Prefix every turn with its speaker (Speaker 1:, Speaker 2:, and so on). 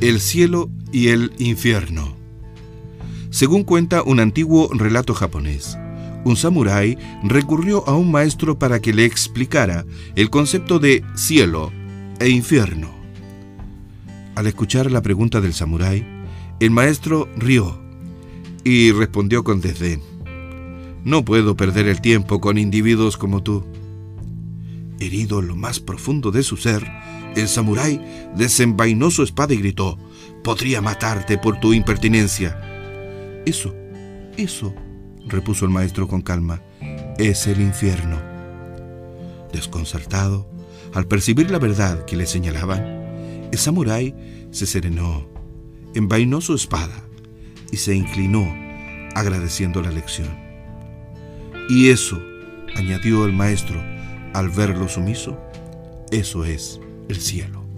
Speaker 1: El cielo y el infierno. Según cuenta un antiguo relato japonés, un samurái recurrió a un maestro para que le explicara el concepto de cielo e infierno. Al escuchar la pregunta del samurái, el maestro rió y respondió con desdén. No puedo perder el tiempo con individuos como tú. Herido en lo más profundo de su ser, el samurái desenvainó su espada y gritó, Podría matarte por tu impertinencia. Eso, eso, repuso el maestro con calma, es el infierno. Desconcertado, al percibir la verdad que le señalaban, el samurái se serenó, envainó su espada y se inclinó agradeciendo la lección. Y eso, añadió el maestro al verlo sumiso, eso es el cielo.